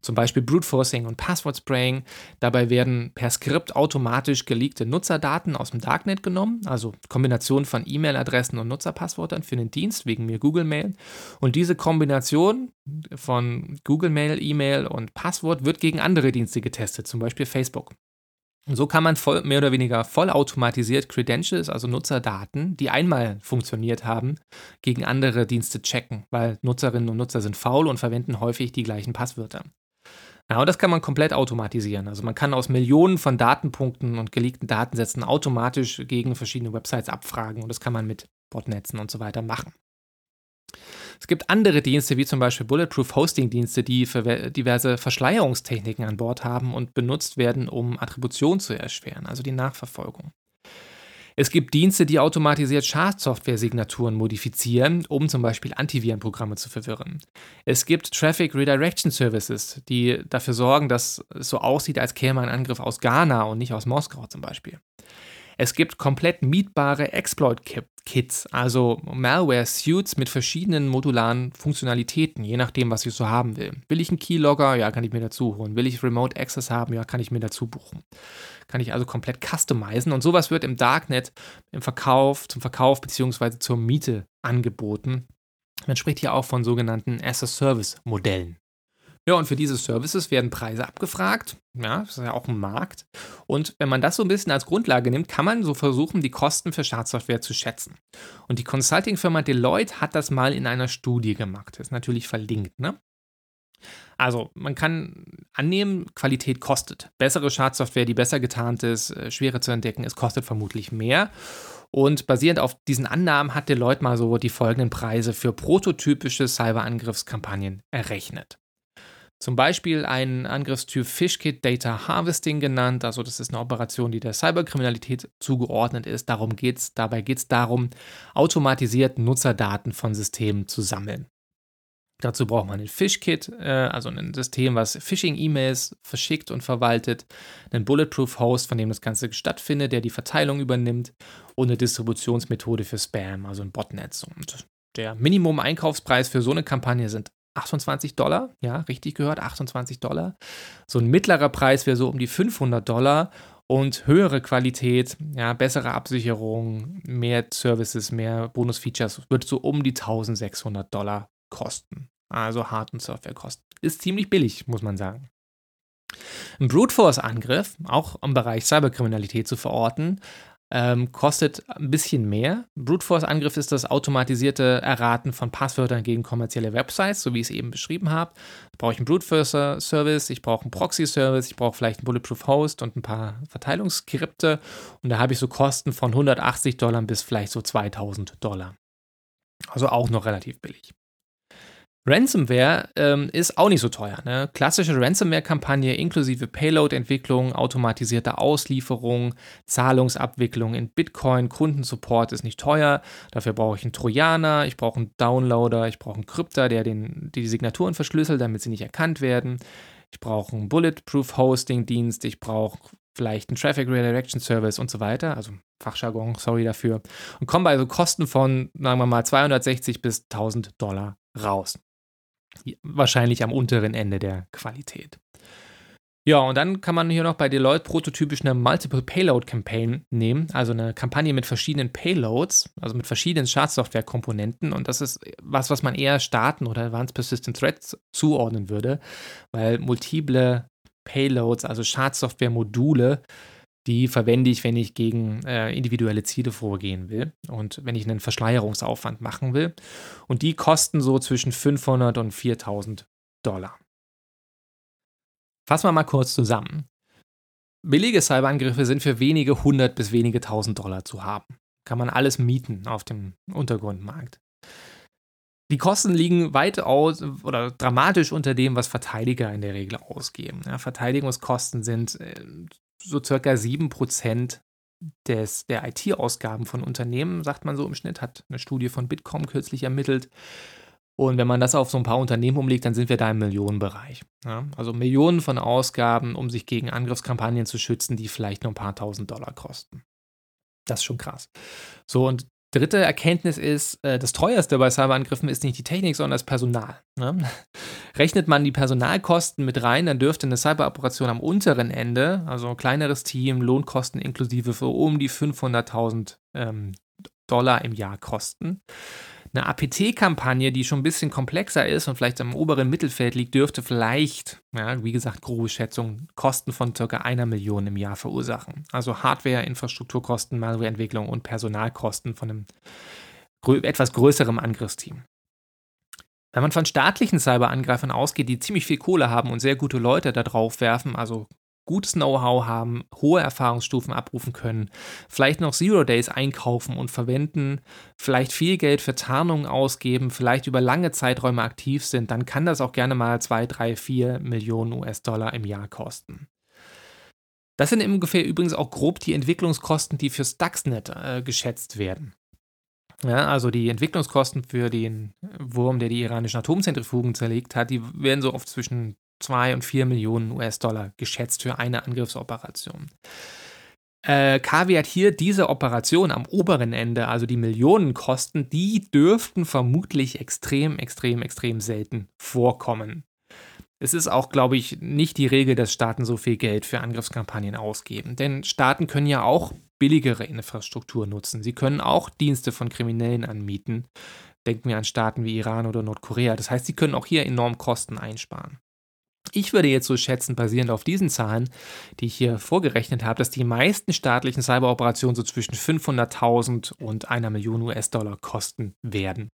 zum Beispiel Brute Forcing und Password Spraying. Dabei werden per Skript automatisch geleakte Nutzerdaten aus dem Darknet genommen, also Kombination von E-Mail-Adressen und Nutzerpasswörtern für den Dienst, wegen mir Google Mail. Und diese Kombination von Google Mail, E-Mail und Passwort wird gegen andere Dienste getestet, zum Beispiel Facebook. Und so kann man voll, mehr oder weniger vollautomatisiert Credentials, also Nutzerdaten, die einmal funktioniert haben, gegen andere Dienste checken, weil Nutzerinnen und Nutzer sind faul und verwenden häufig die gleichen Passwörter. Ja, und das kann man komplett automatisieren. Also man kann aus Millionen von Datenpunkten und geleakten Datensätzen automatisch gegen verschiedene Websites abfragen und das kann man mit Botnetzen und so weiter machen. Es gibt andere Dienste, wie zum Beispiel Bulletproof Hosting Dienste, die diverse Verschleierungstechniken an Bord haben und benutzt werden, um Attribution zu erschweren, also die Nachverfolgung. Es gibt Dienste, die automatisiert Schadsoftware-Signaturen modifizieren, um zum Beispiel Antivirenprogramme zu verwirren. Es gibt Traffic Redirection Services, die dafür sorgen, dass es so aussieht, als käme ein Angriff aus Ghana und nicht aus Moskau zum Beispiel. Es gibt komplett mietbare Exploit-Kits, also Malware-Suits mit verschiedenen modularen Funktionalitäten, je nachdem, was ich so haben will. Will ich einen Keylogger? Ja, kann ich mir dazu holen. Will ich Remote Access haben? Ja, kann ich mir dazu buchen. Kann ich also komplett customizen und sowas wird im Darknet im Verkauf, zum Verkauf bzw. zur Miete angeboten. Man spricht hier auch von sogenannten As-a-Service-Modellen. Ja, und für diese Services werden Preise abgefragt. Ja, das ist ja auch ein Markt. Und wenn man das so ein bisschen als Grundlage nimmt, kann man so versuchen, die Kosten für Schadsoftware zu schätzen. Und die Consulting-Firma Deloitte hat das mal in einer Studie gemacht. Das ist natürlich verlinkt, ne? Also, man kann annehmen, Qualität kostet. Bessere Schadsoftware, die besser getarnt ist, äh, schwerer zu entdecken ist, kostet vermutlich mehr. Und basierend auf diesen Annahmen hat Deloitte mal so die folgenden Preise für prototypische Cyberangriffskampagnen errechnet. Zum Beispiel ein Angriffstyp Fishkit Data Harvesting genannt. Also das ist eine Operation, die der Cyberkriminalität zugeordnet ist. Darum geht's. Dabei geht es darum, automatisiert Nutzerdaten von Systemen zu sammeln. Dazu braucht man ein Fishkit, äh, also ein System, was Phishing-E-Mails verschickt und verwaltet, einen Bulletproof-Host, von dem das Ganze stattfindet, der die Verteilung übernimmt und eine Distributionsmethode für Spam, also ein Botnetz. Und der Minimum-Einkaufspreis für so eine Kampagne sind 28 Dollar, ja, richtig gehört, 28 Dollar. So ein mittlerer Preis wäre so um die 500 Dollar und höhere Qualität, ja, bessere Absicherung, mehr Services, mehr Bonus-Features wird so um die 1600 Dollar kosten. Also Hard- und Softwarekosten. Ist ziemlich billig, muss man sagen. Ein Brute Force-Angriff, auch im Bereich Cyberkriminalität zu verorten, ähm, kostet ein bisschen mehr. Brute Force Angriff ist das automatisierte Erraten von Passwörtern gegen kommerzielle Websites, so wie ich es eben beschrieben habe. Da brauche ich einen Brute Force Service, ich brauche einen Proxy Service, ich brauche vielleicht einen Bulletproof Host und ein paar Verteilungsskripte. Und da habe ich so Kosten von 180 Dollar bis vielleicht so 2000 Dollar. Also auch noch relativ billig. Ransomware ähm, ist auch nicht so teuer. Ne? Klassische Ransomware-Kampagne inklusive Payload-Entwicklung, automatisierte Auslieferung, Zahlungsabwicklung in Bitcoin, Kundensupport ist nicht teuer. Dafür brauche ich einen Trojaner, ich brauche einen Downloader, ich brauche einen Krypter, der den, die Signaturen verschlüsselt, damit sie nicht erkannt werden. Ich brauche einen Bulletproof Hosting-Dienst, ich brauche vielleicht einen Traffic Redirection Service und so weiter, also Fachjargon, sorry dafür, und komme bei so Kosten von, sagen wir mal, 260 bis 1000 Dollar raus wahrscheinlich am unteren Ende der Qualität. Ja, und dann kann man hier noch bei Deloitte prototypisch eine Multiple Payload Campaign nehmen, also eine Kampagne mit verschiedenen Payloads, also mit verschiedenen Schadsoftware-Komponenten. Und das ist was, was man eher Staaten oder Advanced Persistent Threats zuordnen würde, weil multiple Payloads, also Schadsoftware-Module, die verwende ich, wenn ich gegen äh, individuelle Ziele vorgehen will und wenn ich einen Verschleierungsaufwand machen will. Und die kosten so zwischen 500 und 4000 Dollar. Fassen wir mal kurz zusammen. Billige Cyberangriffe sind für wenige hundert bis wenige tausend Dollar zu haben. Kann man alles mieten auf dem Untergrundmarkt. Die Kosten liegen weitaus oder dramatisch unter dem, was Verteidiger in der Regel ausgeben. Ja, Verteidigungskosten sind äh, so circa 7% des, der IT-Ausgaben von Unternehmen, sagt man so im Schnitt, hat eine Studie von Bitkom kürzlich ermittelt. Und wenn man das auf so ein paar Unternehmen umlegt, dann sind wir da im Millionenbereich. Ja? Also Millionen von Ausgaben, um sich gegen Angriffskampagnen zu schützen, die vielleicht nur ein paar tausend Dollar kosten. Das ist schon krass. So, und Dritte Erkenntnis ist, äh, das teuerste bei Cyberangriffen ist nicht die Technik, sondern das Personal. Ne? Rechnet man die Personalkosten mit rein, dann dürfte eine Cyberoperation am unteren Ende, also ein kleineres Team, Lohnkosten inklusive für um die 500.000 ähm, Dollar im Jahr kosten. Eine APT-Kampagne, die schon ein bisschen komplexer ist und vielleicht am oberen Mittelfeld liegt, dürfte vielleicht, ja, wie gesagt, grobe Schätzung, Kosten von ca. einer Million im Jahr verursachen. Also Hardware, Infrastrukturkosten, Malwareentwicklung und Personalkosten von einem grö etwas größeren Angriffsteam. Wenn man von staatlichen Cyberangreifern ausgeht, die ziemlich viel Kohle haben und sehr gute Leute da drauf werfen, also gutes Know-how haben, hohe Erfahrungsstufen abrufen können, vielleicht noch Zero Days einkaufen und verwenden, vielleicht viel Geld für Tarnungen ausgeben, vielleicht über lange Zeiträume aktiv sind, dann kann das auch gerne mal 2, 3, 4 Millionen US-Dollar im Jahr kosten. Das sind ungefähr übrigens auch grob die Entwicklungskosten, die für Stuxnet äh, geschätzt werden. Ja, also die Entwicklungskosten für den Wurm, der die iranischen Atomzentrifugen zerlegt hat, die werden so oft zwischen 2 und 4 Millionen US-Dollar geschätzt für eine Angriffsoperation. Äh, Kaviar hier, diese Operation am oberen Ende, also die Millionenkosten, die dürften vermutlich extrem, extrem, extrem selten vorkommen. Es ist auch, glaube ich, nicht die Regel, dass Staaten so viel Geld für Angriffskampagnen ausgeben. Denn Staaten können ja auch billigere Infrastruktur nutzen. Sie können auch Dienste von Kriminellen anmieten. Denken wir an Staaten wie Iran oder Nordkorea. Das heißt, sie können auch hier enorm Kosten einsparen. Ich würde jetzt so schätzen, basierend auf diesen Zahlen, die ich hier vorgerechnet habe, dass die meisten staatlichen Cyberoperationen so zwischen 500.000 und einer Million US-Dollar kosten werden.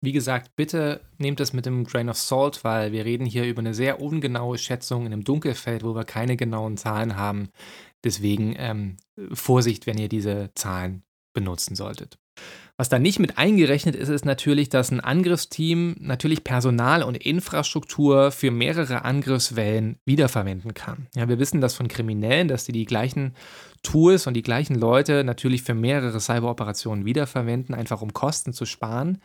Wie gesagt, bitte nehmt das mit dem Grain of Salt, weil wir reden hier über eine sehr ungenaue Schätzung in einem Dunkelfeld, wo wir keine genauen Zahlen haben. Deswegen ähm, Vorsicht, wenn ihr diese Zahlen benutzen solltet. Was da nicht mit eingerechnet ist, ist natürlich, dass ein Angriffsteam natürlich Personal und Infrastruktur für mehrere Angriffswellen wiederverwenden kann. Ja, wir wissen das von Kriminellen, dass die die gleichen Tools und die gleichen Leute natürlich für mehrere Cyberoperationen wiederverwenden, einfach um Kosten zu sparen.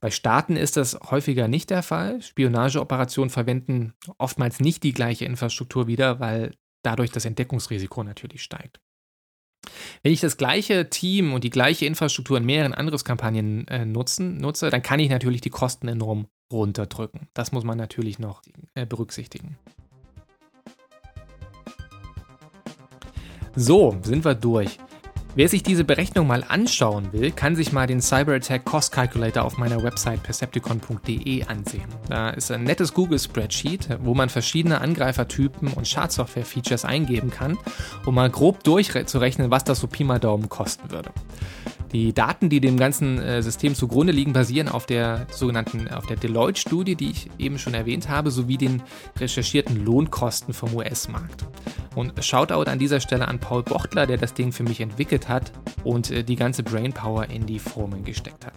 Bei Staaten ist das häufiger nicht der Fall. Spionageoperationen verwenden oftmals nicht die gleiche Infrastruktur wieder, weil dadurch das Entdeckungsrisiko natürlich steigt. Wenn ich das gleiche Team und die gleiche Infrastruktur in mehreren Angriffskampagnen äh, nutzen, nutze, dann kann ich natürlich die Kosten enorm runterdrücken. Das muss man natürlich noch äh, berücksichtigen. So, sind wir durch. Wer sich diese Berechnung mal anschauen will, kann sich mal den Cyber Attack Cost Calculator auf meiner Website percepticon.de ansehen. Da ist ein nettes Google-Spreadsheet, wo man verschiedene Angreifertypen und Schadsoftware-Features eingeben kann, um mal grob durchzurechnen, was das so Pi mal Daumen kosten würde. Die Daten, die dem ganzen äh, System zugrunde liegen, basieren auf der sogenannten, auf der Deloitte-Studie, die ich eben schon erwähnt habe, sowie den recherchierten Lohnkosten vom US-Markt. Und Shoutout an dieser Stelle an Paul Bochtler, der das Ding für mich entwickelt hat und äh, die ganze Brainpower in die Formeln gesteckt hat.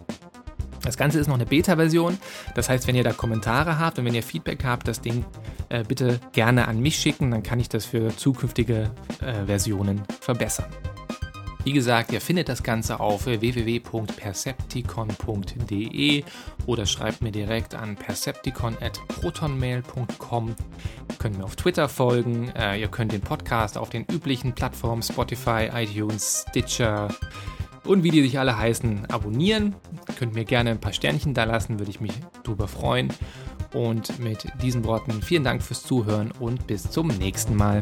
Das Ganze ist noch eine Beta-Version. Das heißt, wenn ihr da Kommentare habt und wenn ihr Feedback habt, das Ding äh, bitte gerne an mich schicken, dann kann ich das für zukünftige äh, Versionen verbessern. Wie gesagt, ihr findet das Ganze auf www.percepticon.de oder schreibt mir direkt an percepticon.protonmail.com. Ihr könnt mir auf Twitter folgen. Äh, ihr könnt den Podcast auf den üblichen Plattformen Spotify, iTunes, Stitcher und wie die sich alle heißen, abonnieren. Ihr könnt mir gerne ein paar Sternchen da lassen, würde ich mich drüber freuen. Und mit diesen Worten vielen Dank fürs Zuhören und bis zum nächsten Mal.